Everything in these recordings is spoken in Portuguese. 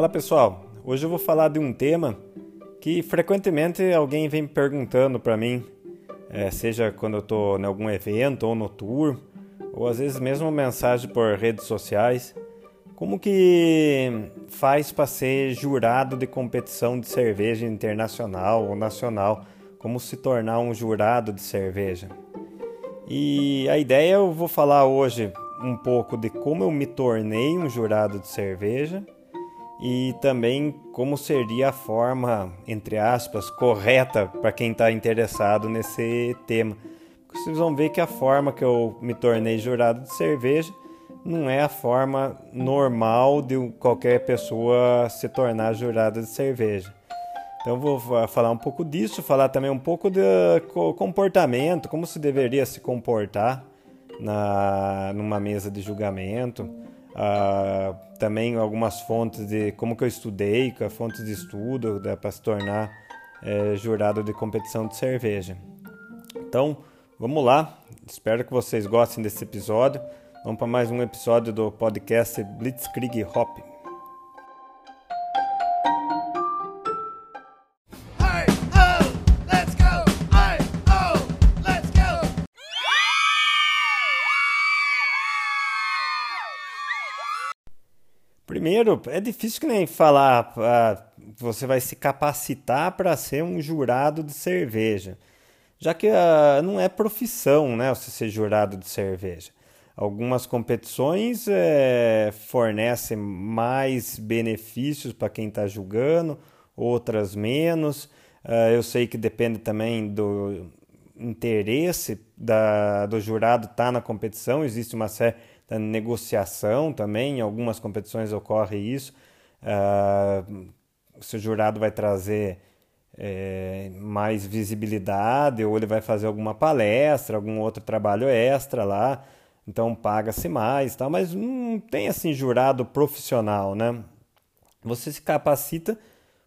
Fala pessoal, hoje eu vou falar de um tema que frequentemente alguém vem perguntando para mim, é, seja quando eu estou em algum evento ou no tour, ou às vezes mesmo mensagem por redes sociais, como que faz para ser jurado de competição de cerveja internacional ou nacional? Como se tornar um jurado de cerveja? E a ideia eu vou falar hoje um pouco de como eu me tornei um jurado de cerveja e também como seria a forma, entre aspas, correta para quem está interessado nesse tema. Vocês vão ver que a forma que eu me tornei jurado de cerveja não é a forma normal de qualquer pessoa se tornar jurado de cerveja. Então vou falar um pouco disso, falar também um pouco do comportamento, como se deveria se comportar na numa mesa de julgamento uh, também algumas fontes de como que eu estudei, com fontes de estudo para se tornar é, jurado de competição de cerveja. Então, vamos lá. Espero que vocês gostem desse episódio. Vamos para mais um episódio do podcast Blitzkrieg Hop. Primeiro, é difícil que nem falar, ah, você vai se capacitar para ser um jurado de cerveja, já que ah, não é profissão, né, você ser jurado de cerveja. Algumas competições é, fornecem mais benefícios para quem está julgando, outras menos. Ah, eu sei que depende também do interesse da, do jurado estar tá na competição, existe uma série da negociação também, em algumas competições ocorre isso. Uh, se o jurado vai trazer é, mais visibilidade ou ele vai fazer alguma palestra, algum outro trabalho extra lá, então paga-se mais, tá? mas não tem assim jurado profissional, né? Você se capacita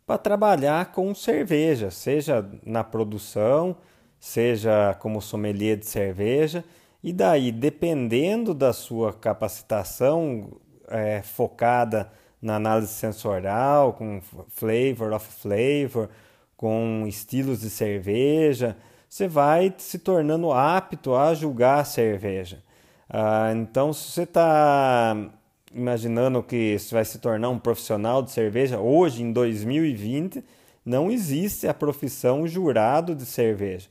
para trabalhar com cerveja, seja na produção, seja como sommelier de cerveja, e daí, dependendo da sua capacitação é, focada na análise sensorial, com flavor of flavor, com estilos de cerveja, você vai se tornando apto a julgar a cerveja. Ah, então, se você está imaginando que você vai se tornar um profissional de cerveja, hoje, em 2020, não existe a profissão jurado de cerveja.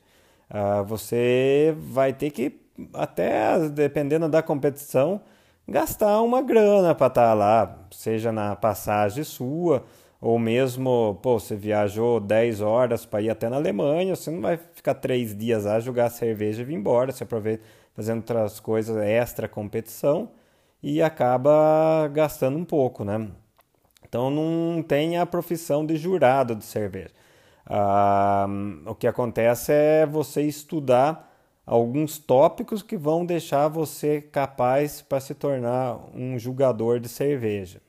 Ah, você vai ter que até dependendo da competição, gastar uma grana para estar tá lá, seja na passagem sua, ou mesmo, pô, você viajou 10 horas para ir até na Alemanha, você não vai ficar três dias lá jogar cerveja e vir embora, você aproveita fazendo outras coisas extra competição e acaba gastando um pouco, né? Então não tem a profissão de jurado de cerveja. Ah, o que acontece é você estudar alguns tópicos que vão deixar você capaz para se tornar um julgador de cerveja.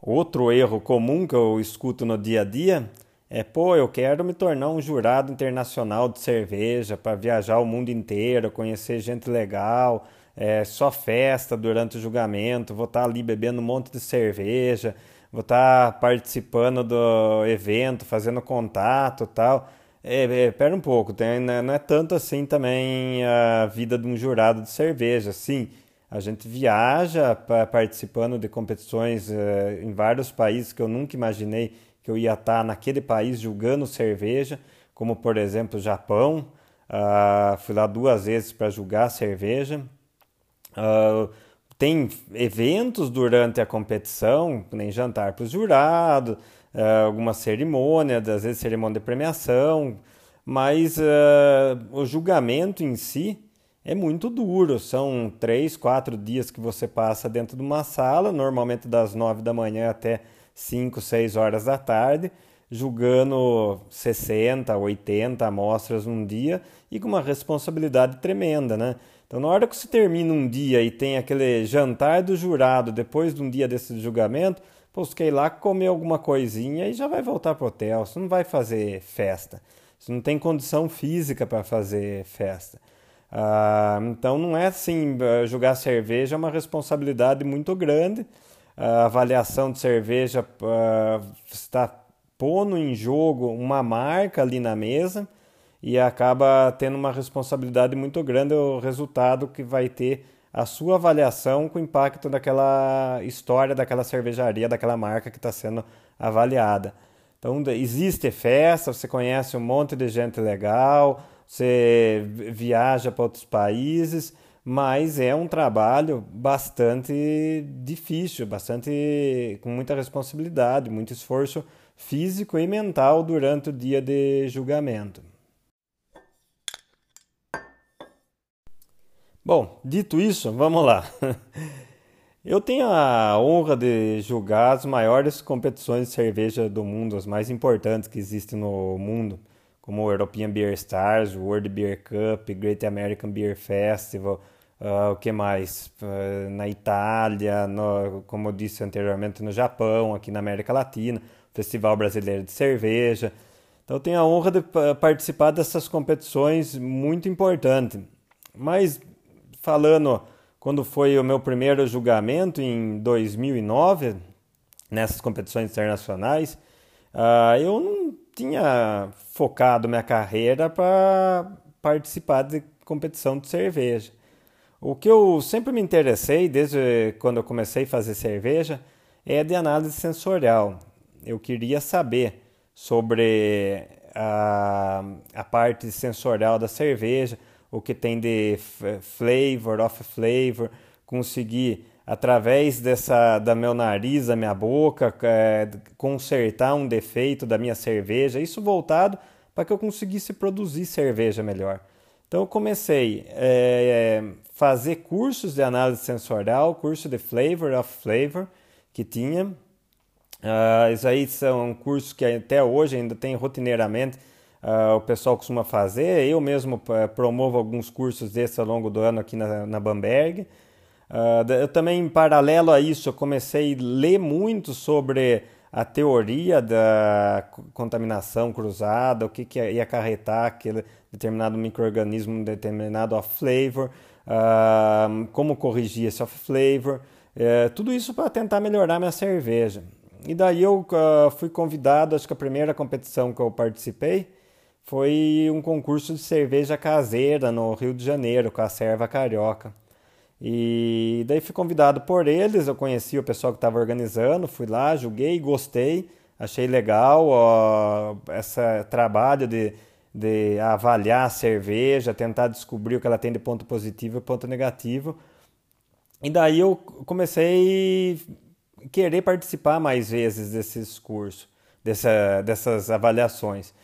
Outro erro comum que eu escuto no dia a dia é: pô, eu quero me tornar um jurado internacional de cerveja para viajar o mundo inteiro, conhecer gente legal, é, só festa durante o julgamento, vou estar tá ali bebendo um monte de cerveja, vou estar tá participando do evento, fazendo contato tal. É, é, pera um pouco, tem, né, não é tanto assim também a vida de um jurado de cerveja. Sim, a gente viaja participando de competições é, em vários países que eu nunca imaginei que eu ia estar naquele país julgando cerveja, como por exemplo Japão. Uh, fui lá duas vezes para julgar cerveja. Uh, tem eventos durante a competição, nem jantar para os jurados uh, alguma cerimônia, às vezes cerimônia de premiação, mas uh, o julgamento em si é muito duro. São três, quatro dias que você passa dentro de uma sala, normalmente das nove da manhã até cinco, seis horas da tarde, julgando 60, 80 amostras num dia e com uma responsabilidade tremenda, né? Então, na hora que você termina um dia e tem aquele jantar do jurado depois de um dia desse julgamento, Ir lá comer alguma coisinha e já vai voltar pro hotel. Você não vai fazer festa. Você não tem condição física para fazer festa. Ah, então não é assim, jogar cerveja é uma responsabilidade muito grande. a avaliação de cerveja uh, está pondo em jogo uma marca ali na mesa e acaba tendo uma responsabilidade muito grande o resultado que vai ter a sua avaliação com o impacto daquela história, daquela cervejaria, daquela marca que está sendo avaliada. Então, existe festa, você conhece um monte de gente legal, você viaja para outros países, mas é um trabalho bastante difícil, bastante com muita responsabilidade, muito esforço físico e mental durante o dia de julgamento. Bom, dito isso, vamos lá. Eu tenho a honra de julgar as maiores competições de cerveja do mundo, as mais importantes que existem no mundo, como o European Beer Stars, World Beer Cup, Great American Beer Festival, uh, o que mais? Uh, na Itália, no, como eu disse anteriormente, no Japão, aqui na América Latina, Festival Brasileiro de Cerveja. Então eu tenho a honra de participar dessas competições muito importantes. Mas falando quando foi o meu primeiro julgamento em 2009 nessas competições internacionais, uh, eu não tinha focado minha carreira para participar de competição de cerveja. O que eu sempre me interessei desde quando eu comecei a fazer cerveja é de análise sensorial. Eu queria saber sobre a, a parte sensorial da cerveja, o que tem de flavor, off flavor, conseguir através dessa da meu nariz, da minha boca, é, consertar um defeito da minha cerveja, isso voltado para que eu conseguisse produzir cerveja melhor. Então eu comecei a é, fazer cursos de análise sensorial, curso de flavor of flavor que tinha. Uh, isso aí são cursos que até hoje ainda tem rotineiramente uh, o pessoal costuma fazer. Eu mesmo uh, promovo alguns cursos desses ao longo do ano aqui na, na Bamberg. Uh, eu também, em paralelo a isso, eu comecei a ler muito sobre a teoria da contaminação cruzada, o que, que ia acarretar aquele determinado microorganismo, determinado off-flavor, uh, como corrigir esse off-flavor, uh, tudo isso para tentar melhorar minha cerveja. E daí eu uh, fui convidado, acho que a primeira competição que eu participei foi um concurso de cerveja caseira no Rio de Janeiro, com a Serva Carioca. E daí fui convidado por eles, eu conheci o pessoal que estava organizando, fui lá, julguei, gostei, achei legal ó, esse trabalho de, de avaliar a cerveja, tentar descobrir o que ela tem de ponto positivo e ponto negativo. E daí eu comecei a querer participar mais vezes desses cursos, dessa, dessas avaliações.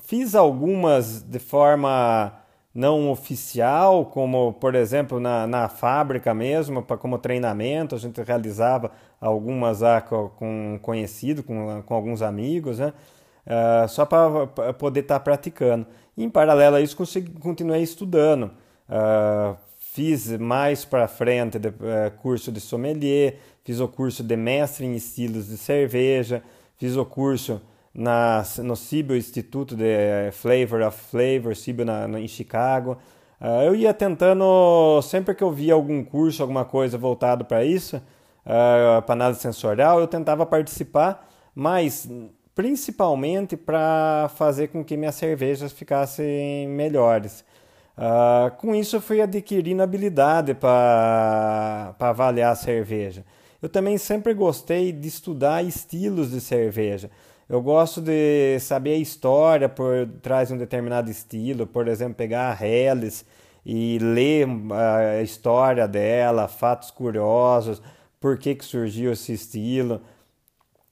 Fiz algumas de forma não oficial, como por exemplo na, na fábrica mesmo, pra, como treinamento, a gente realizava algumas com, com conhecido, com, com alguns amigos, né? Uh, só para poder estar tá praticando. E, em paralelo a isso, consegui, continuei estudando. Uh, fiz mais para frente de, uh, curso de sommelier, fiz o curso de mestre em estilos de cerveja, fiz o curso na, no CIBO, Instituto de Flavor of Flavor, CIBO na, no, em Chicago. Uh, eu ia tentando, sempre que eu via algum curso, alguma coisa voltado para isso, uh, para análise sensorial, eu tentava participar, mas principalmente para fazer com que minhas cervejas ficassem melhores. Uh, com isso, eu fui adquirindo habilidade para avaliar a cerveja. Eu também sempre gostei de estudar estilos de cerveja. Eu gosto de saber a história por trás de um determinado estilo, por exemplo, pegar a Helles e ler a história dela, fatos curiosos, por que, que surgiu esse estilo.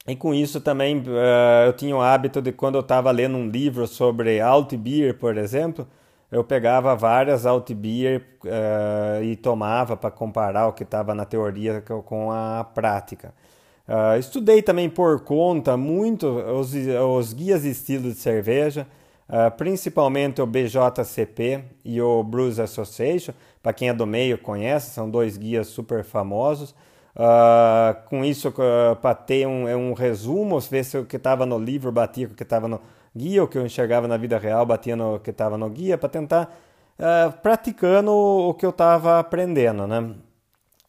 E com isso também uh, eu tinha o hábito de quando eu estava lendo um livro sobre alt beer, por exemplo, eu pegava várias alt beer uh, e tomava para comparar o que estava na teoria com a prática. Uh, estudei também por conta muito os, os guias de estilo de cerveja, uh, principalmente o BJCP e o Brews Association. Para quem é do meio conhece, são dois guias super famosos. Uh, com isso, uh, para ter um, é um resumo, ver se o que estava no livro batia com o que estava no guia, o que eu enxergava na vida real batia no que estava no guia, para tentar praticando o que eu estava aprendendo, né?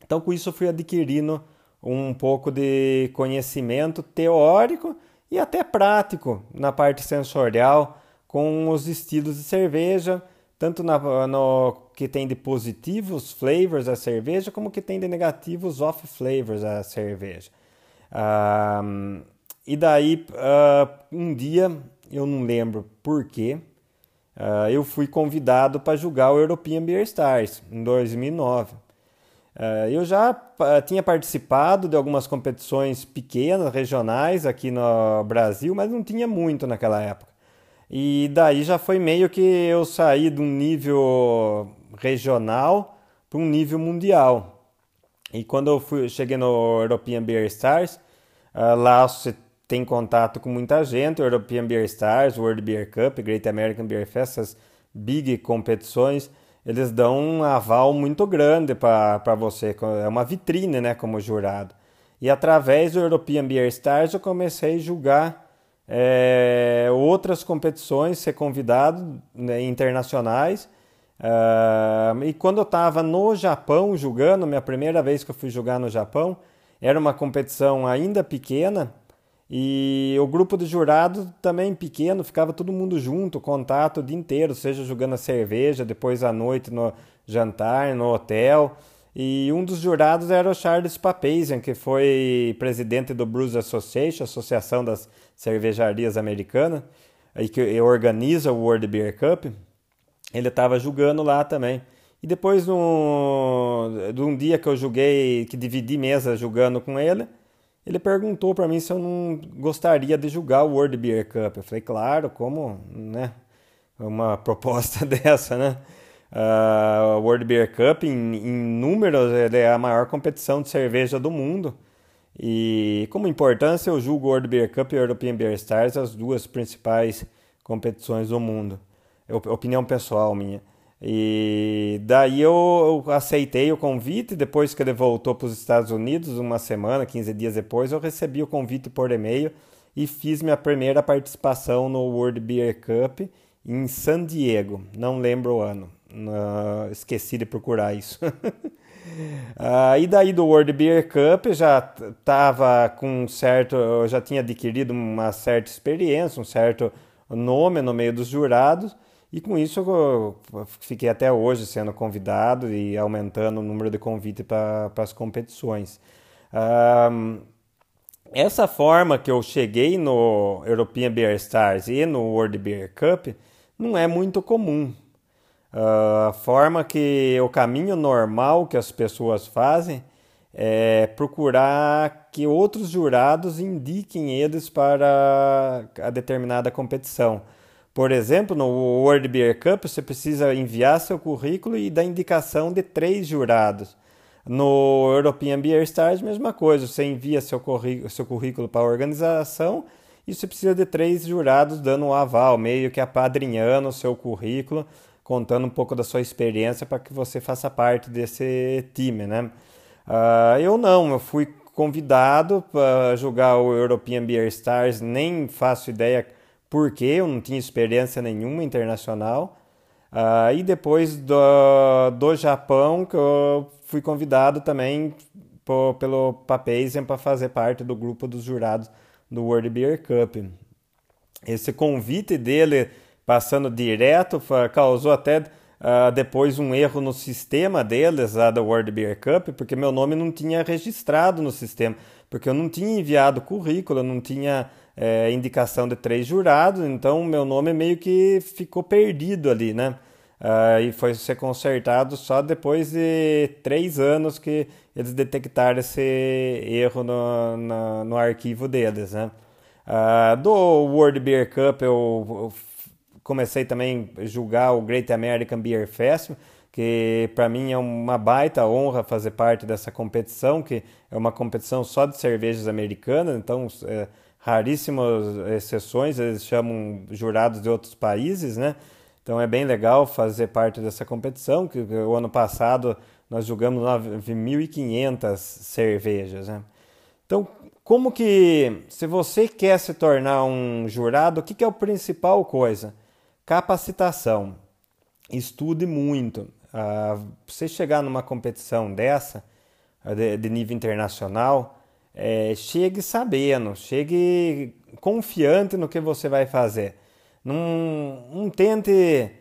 Então, com isso, eu fui adquirindo um pouco de conhecimento teórico e até prático na parte sensorial com os estilos de cerveja, tanto na, no que tem de positivos flavors a cerveja, como que tem de negativos off flavors a cerveja. E daí, uh, um dia, eu não lembro porquê, uh, eu fui convidado para jogar o European Beer Stars em 2009. Uh, eu já tinha participado de algumas competições pequenas, regionais aqui no Brasil, mas não tinha muito naquela época. E daí já foi meio que eu saí de um nível regional para um nível mundial. E quando eu fui, cheguei no European Beer Stars, uh, lá você tem contato com muita gente, European Beer Stars, World Beer Cup, Great American Beer Fest, essas big competições, eles dão um aval muito grande para você, é uma vitrine, né, como jurado. E através do European Beer Stars eu comecei a julgar é, outras competições, ser convidado né, internacionais. Uh, e quando eu estava no Japão julgando, minha primeira vez que eu fui julgar no Japão, era uma competição ainda pequena, e o grupo de jurados também pequeno, ficava todo mundo junto, contato o dia inteiro, seja jogando a cerveja, depois à noite no jantar, no hotel. E um dos jurados era o Charles Papazian, que foi presidente do Brews Association, Associação das Cervejarias Americanas, e que organiza o World Beer Cup. Ele estava julgando lá também. E depois, no, de um dia que eu joguei, que dividi mesa jogando com ele, ele perguntou para mim se eu não gostaria de jogar o World Beer Cup. Eu falei, claro, como, né? Uma proposta dessa, né? Uh, World Beer Cup, em, em números, é a maior competição de cerveja do mundo. E como importância, eu julgo o World Beer Cup e o European Beer Stars as duas principais competições do mundo. Opinião pessoal minha. E daí eu, aceitei o convite. Depois que ele voltou para os Estados Unidos, uma semana, 15 dias depois, eu recebi o convite por e-mail e fiz minha primeira participação no World Beer Cup em San Diego. Não lembro o ano. Uh, esqueci de procurar isso. uh, e daí do World Beer Cup já estava com certo, eu já tinha adquirido uma certa experiência, um certo nome no meio dos jurados. E com isso eu fiquei até hoje sendo convidado e aumentando o número de convites para as competições. Um, essa forma que eu cheguei no European Beer Stars e no World Beer Cup não é muito comum. Uh, a forma que o caminho normal que as pessoas fazem é procurar que outros jurados indiquem eles para a determinada competição. Por exemplo, no World Beer Cup você precisa enviar seu currículo e dar indicação de três jurados. No European Beer Stars, mesma coisa, você envia seu, seu currículo para a organização e você precisa de três jurados dando um aval, meio que apadrinhando o seu currículo, contando um pouco da sua experiência para que você faça parte desse time, né? Uh, eu não, eu fui convidado para jogar o European Beer Stars, nem faço ideia porque eu não tinha experiência nenhuma internacional. Uh, e depois do, do Japão, que eu fui convidado também por, pelo Papazian para fazer parte do grupo dos jurados do World Beer Cup. Esse convite dele, passando direto, causou até uh, depois um erro no sistema deles, lá do World Beer Cup, porque meu nome não tinha registrado no sistema, porque eu não tinha enviado currículo, eu não tinha é, indicação de três jurados, então meu nome meio que ficou perdido ali, né? Uh, e foi ser consertado só depois de três anos que eles detectaram esse erro no, no, no arquivo deles, né? Uh, do World Beer Cup eu, eu, comecei também a julgar o Great American Beer Festival, que para mim é uma baita honra fazer parte dessa competição, que é uma competição só de cervejas americanas, então... É, raríssimas exceções, eles chamam jurados de outros países, né? Então é bem legal fazer parte dessa competição, que o ano passado nós julgamos 9.500 cervejas, né? Então, como que, se você quer se tornar um jurado, o que, que é a principal coisa? Capacitação. Estude muito. Ah, você chegar numa competição dessa, de, de nível internacional, é, chegue sabendo, chegue confiante no que você vai fazer. Não, não tente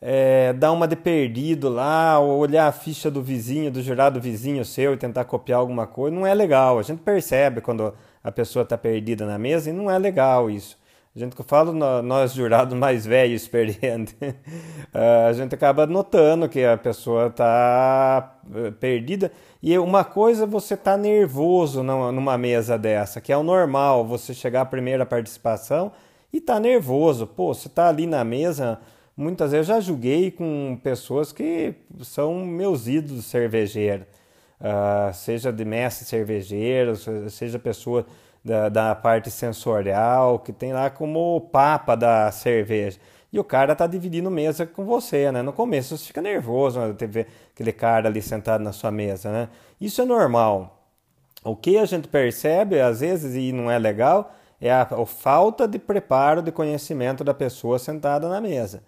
é, dar uma de perdido lá, ou olhar a ficha do vizinho, do jurado vizinho seu e tentar copiar alguma coisa. Não é legal. A gente percebe quando a pessoa está perdida na mesa e não é legal isso. A gente que eu falo, nós jurados mais velhos, experientes, a gente acaba notando que a pessoa está eh, perdida. E uma coisa você tá nervoso numa mesa dessa, que é o normal, você chegar à primeira participação e tá nervoso. Pô, você tá ali na mesa, muitas vezes eu já julguei com pessoas que são meus ídolos cervejeiros, uh, seja de mestre cervejeiro, seja pessoa da, da parte sensorial, que tem lá como papa da cerveja. E o cara tá dividindo mesa com você, né? No começo você fica nervoso, né? Ter aquele cara ali sentado na sua mesa, né? Isso é normal. O que a gente percebe, às vezes, e não é legal, é a, a falta de preparo, de conhecimento da pessoa sentada na mesa.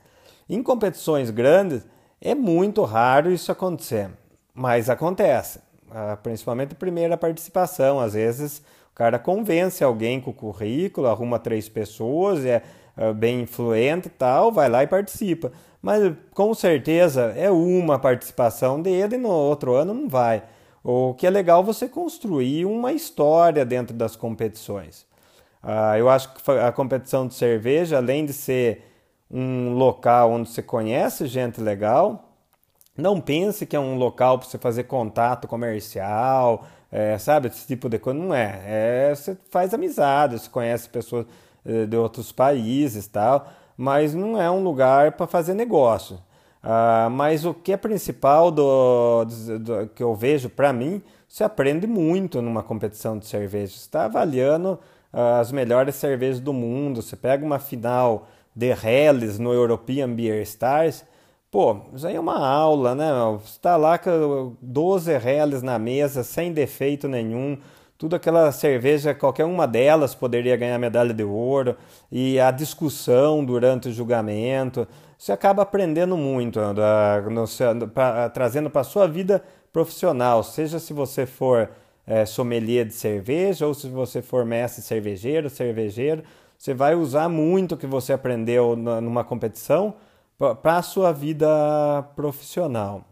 Em competições grandes, é muito raro isso acontecer, mas acontece, ah, principalmente primeira participação. Às vezes cara convence alguém com o currículo, arruma três pessoas, é, é bem influente tal, vai lá e participa. Mas com certeza é uma participação dele e no outro ano não vai. O que é legal você construir uma história dentro das competições. Ah, eu acho que a competição de cerveja, além de ser um local onde você conhece gente legal, não pense que é um local para você fazer contato comercial, é, sabe? Esse tipo de coisa não é. é. Você faz amizade, você conhece pessoas eh, de outros países tal, mas não é um lugar para fazer negócio. Ah, mas o que é principal do, do, do que eu vejo para mim, você aprende muito numa competição de cerveja. Você está avaliando ah, as melhores cervejas do mundo. Você pega uma final de Helles no European Beer Stars Pô, isso aí é uma aula, né? Está lá com 12 reais na mesa, sem defeito nenhum, tudo aquela cerveja, qualquer uma delas poderia ganhar medalha de ouro, e a discussão durante o julgamento, você acaba aprendendo muito, trazendo para a sua vida profissional, seja se você for é, sommelier de cerveja ou se você for mestre cervejeiro, cervejeiro, você vai usar muito o que você aprendeu numa competição para a sua vida profissional.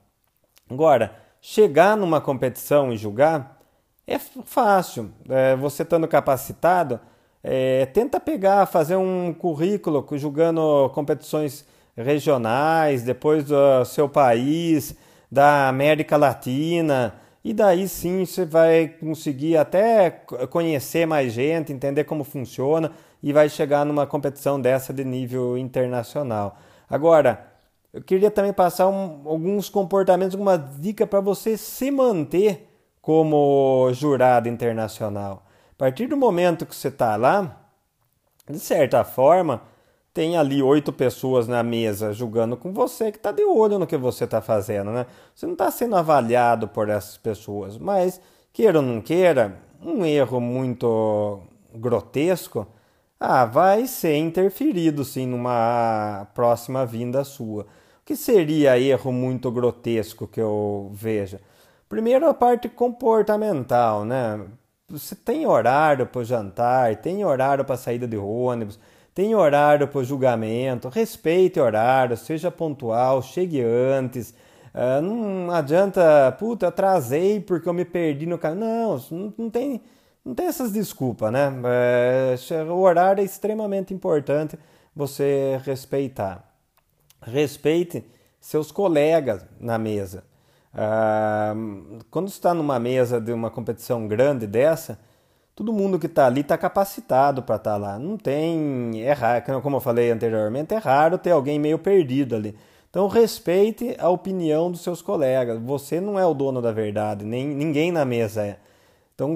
Agora, chegar numa competição e julgar é fácil. É, você estando capacitado, é, tenta pegar, fazer um currículo julgando competições regionais, depois do seu país, da América Latina, e daí sim você vai conseguir até conhecer mais gente, entender como funciona e vai chegar numa competição dessa de nível internacional. Agora, eu queria também passar um, alguns comportamentos, alguma dica para você se manter como jurado internacional. A partir do momento que você está lá, de certa forma, tem ali oito pessoas na mesa julgando com você que está de olho no que você está fazendo, né? Você não está sendo avaliado por essas pessoas, mas queira ou não queira, um erro muito grotesco ah, vai ser interferido sim numa próxima vinda sua. O que seria erro muito grotesco que eu veja? Primeiro a parte comportamental, né? Você tem horário para jantar, tem horário para saída de ônibus, tem horário para julgamento, respeite horário, seja pontual, chegue antes. Uh, não adianta, puta, atrasei porque eu me perdi no caminho. Não, não tem não tem essas desculpas, né? É, o horário é extremamente importante você respeitar. Respeite seus colegas na mesa. Ah, quando está numa mesa de uma competição grande dessa, todo mundo que está ali está capacitado para estar tá lá. Não tem. É raro, como eu falei anteriormente, é raro ter alguém meio perdido ali. Então respeite a opinião dos seus colegas. Você não é o dono da verdade, nem ninguém na mesa é. Então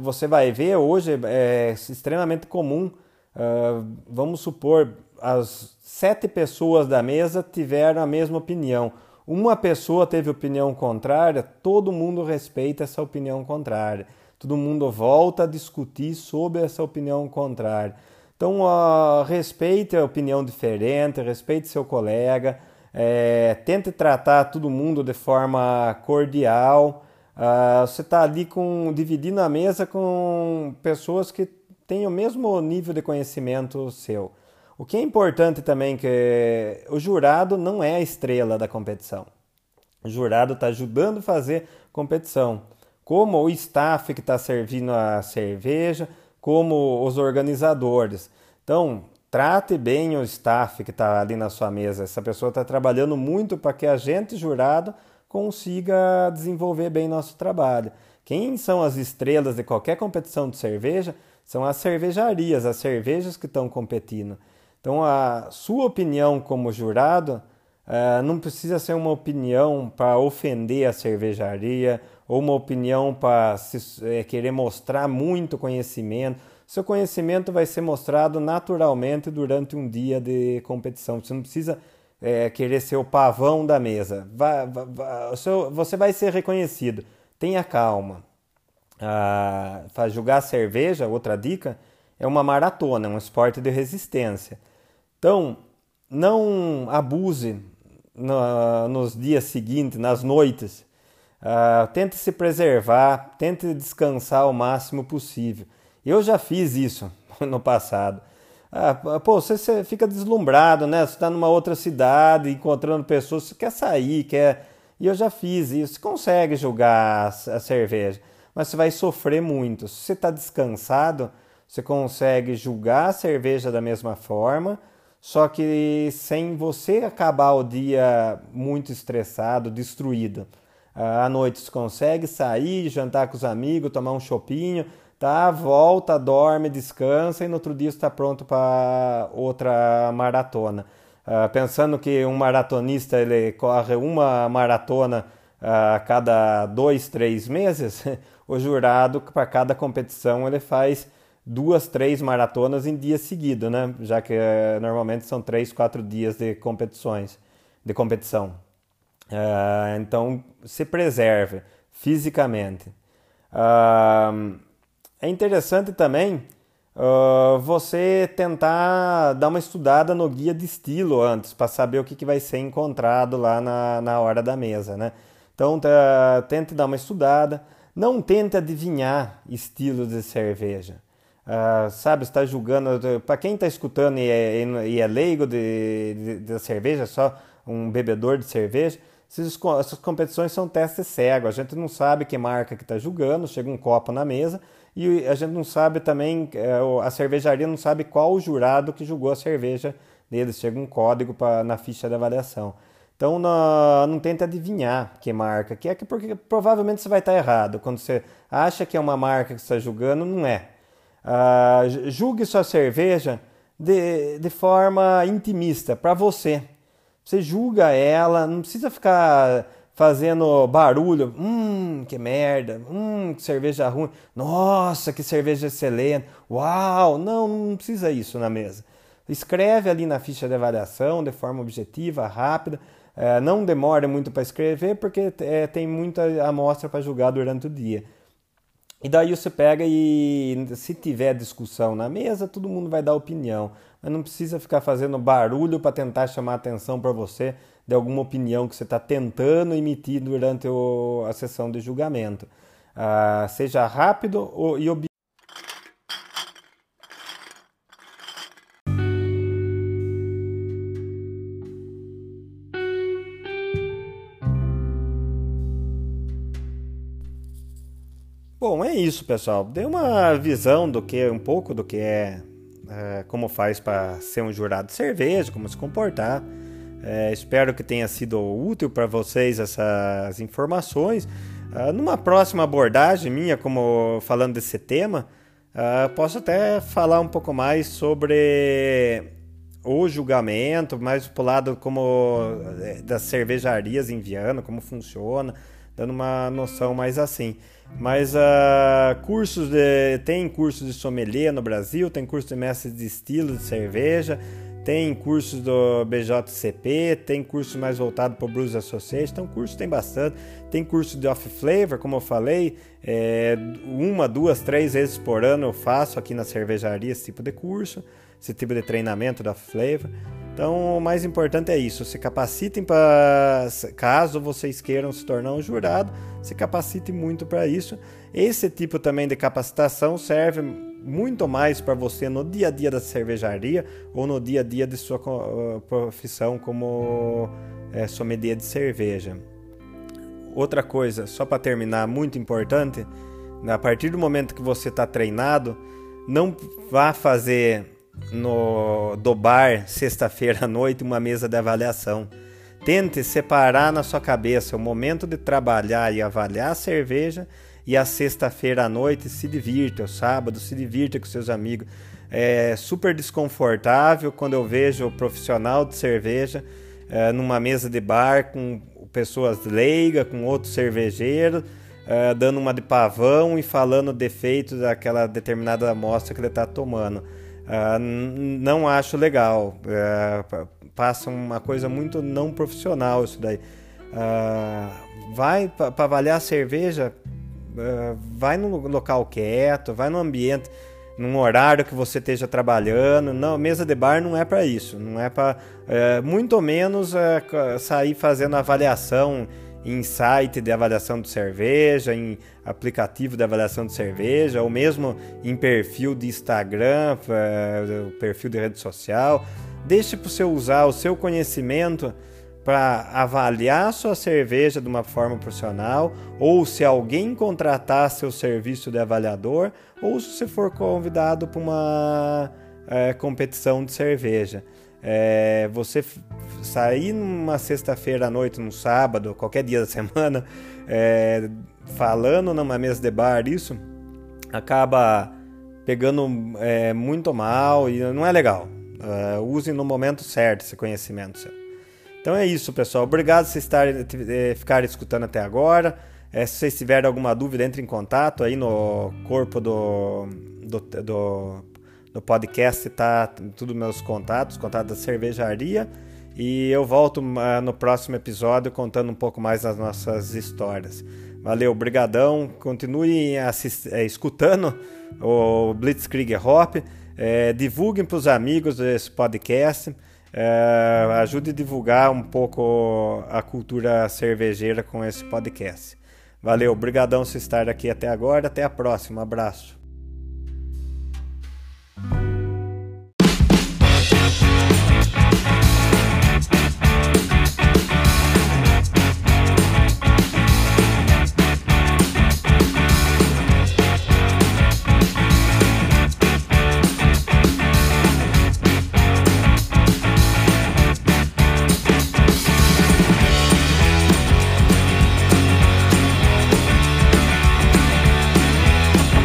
você vai ver hoje é extremamente comum. Uh, vamos supor as sete pessoas da mesa tiveram a mesma opinião. Uma pessoa teve opinião contrária, todo mundo respeita essa opinião contrária. Todo mundo volta a discutir sobre essa opinião contrária. Então, uh, respeite a opinião diferente, respeite seu colega, é, tente tratar todo mundo de forma cordial. Uh, você está ali com, dividindo a mesa com pessoas que têm o mesmo nível de conhecimento seu. O que é importante também que o jurado não é a estrela da competição. O jurado está ajudando a fazer competição, como o staff que está servindo a cerveja, como os organizadores. Então, trate bem o staff que está ali na sua mesa. Essa pessoa está trabalhando muito para que a gente, jurado, consiga desenvolver bem nosso trabalho. Quem são as estrelas de qualquer competição de cerveja? São as cervejarias, as cervejas que estão competindo. Então, a sua opinião como jurado uh, não precisa ser uma opinião para ofender a cervejaria ou uma opinião para é, querer mostrar muito conhecimento. Seu conhecimento vai ser mostrado naturalmente durante um dia de competição. Você não precisa é, querer ser o pavão da mesa. Vai, vai, seu, você vai ser reconhecido. Tenha calma. Ah, jogar cerveja, outra dica, é uma maratona, um esporte de resistência. Então, não abuse no, nos dias seguintes, nas noites. Ah, tente se preservar, tente descansar o máximo possível. Eu já fiz isso no passado. Ah, pô, você, você, fica deslumbrado, né? Você está numa outra cidade, encontrando pessoas, você quer sair, quer. E eu já fiz isso. Você consegue julgar a, a cerveja, mas você vai sofrer muito. Se você está descansado, você consegue julgar a cerveja da mesma forma, só que sem você acabar o dia muito estressado, destruído. Ah, à noite você consegue sair, jantar com os amigos, tomar um chopinho tá? Volta, dorme, descansa e no outro dia está pronto para outra maratona. Uh, pensando que um maratonista ele corre uma maratona uh, a cada dois, três meses, o jurado para cada competição ele faz duas, três maratonas em dia seguido, né? Já que uh, normalmente são três, quatro dias de competições, de competição. Uh, então se preserve fisicamente. Uh, é interessante também uh, você tentar dar uma estudada no guia de estilo antes, para saber o que, que vai ser encontrado lá na, na hora da mesa, né? Então, tá, tente dar uma estudada. Não tente adivinhar estilos de cerveja. Uh, sabe, está julgando. Para quem está escutando e é, e é leigo de, de, de, cerveja, só um bebedor de cerveja, essas, essas competições são testes cegos. A gente não sabe que marca que está julgando. Chega um copo na mesa e a gente não sabe também, é, a cervejaria não sabe qual o jurado que julgou a cerveja deles. Chega um código pra, na ficha de avaliação. Então não, não tente adivinhar que marca que é, porque provavelmente você vai estar errado. Quando você acha que é uma marca que você está julgando, não é. Ah, julgue sua cerveja de, de forma intimista, para você. Você julga ela, não precisa ficar fazendo barulho. Hum, que merda. Hum, que cerveja ruim. Nossa, que cerveja excelente. Uau! Não, não precisa isso na mesa. Escreve ali na ficha de avaliação de forma objetiva, rápida. É, não demore muito para escrever porque é, tem muita amostra para julgar durante o dia. E daí você pega e se tiver discussão na mesa, todo mundo vai dar opinião. Mas não precisa ficar fazendo barulho para tentar chamar atenção para você de alguma opinião que você está tentando emitir durante o, a sessão de julgamento. Ah, seja rápido e objetivo. É isso, pessoal. Dei uma visão do que um pouco do que é, é como faz para ser um jurado de cerveja, como se comportar. É, espero que tenha sido útil para vocês essas informações. Uh, numa próxima abordagem minha, como falando desse tema, uh, posso até falar um pouco mais sobre o julgamento, mais pro lado como é, das cervejarias em Viana, como funciona, dando uma noção mais assim. Mas uh, cursos de, tem cursos de sommelier no Brasil, tem curso de mestre de estilo de cerveja tem cursos do BJCP, tem curso mais voltado para o Blues Association, então curso tem bastante. Tem curso de Off Flavor, como eu falei, é, uma, duas, três vezes por ano eu faço aqui na cervejaria esse tipo de curso, esse tipo de treinamento da Off Flavor. Então, o mais importante é isso: se capacitem para, caso vocês queiram se tornar um jurado, se capacitem muito para isso. Esse tipo também de capacitação serve muito mais para você no dia a dia da cervejaria ou no dia a dia de sua uh, profissão como é, sommelier de cerveja. Outra coisa, só para terminar, muito importante, a partir do momento que você está treinado, não vá fazer no do bar sexta-feira à noite uma mesa de avaliação. Tente separar na sua cabeça o momento de trabalhar e avaliar a cerveja e a sexta-feira à noite se divirta, o sábado se divirta com seus amigos. É super desconfortável quando eu vejo o profissional de cerveja é, numa mesa de bar com pessoas leigas, com outro cervejeiro, é, dando uma de pavão e falando defeitos daquela determinada amostra que ele está tomando. É, não acho legal. É, passa uma coisa muito não profissional isso daí. É, vai para avaliar a cerveja, uh, vai num local quieto, vai num ambiente, num horário que você esteja trabalhando. Não, mesa de bar não é para isso, não é para uh, muito menos uh, sair fazendo avaliação em site de avaliação de cerveja, em aplicativo de avaliação de cerveja, ou mesmo em perfil de Instagram, perfil de rede social. Deixe para você usar o seu conhecimento para avaliar sua cerveja de uma forma profissional, ou se alguém contratar seu serviço de avaliador, ou se você for convidado para uma é, competição de cerveja. É, você sair numa sexta-feira à noite, num sábado, qualquer dia da semana, é, falando numa mesa de bar, isso acaba pegando é, muito mal e não é legal. Uh, use no momento certo esse conhecimento seu. Então é isso, pessoal. Obrigado por vocês eh, ficarem escutando até agora. É, se vocês tiverem alguma dúvida, entre em contato aí no corpo do, do, do, do podcast, tá tudo meus contatos, contatos da cervejaria. E eu volto uh, no próximo episódio contando um pouco mais das nossas histórias. Valeu, brigadão. Continue assist, é, escutando o Blitzkrieg Hop. É, divulguem para os amigos esse podcast é, ajude a divulgar um pouco a cultura cervejeira com esse podcast. Valeu, obrigadão por estar aqui até agora, até a próxima, abraço.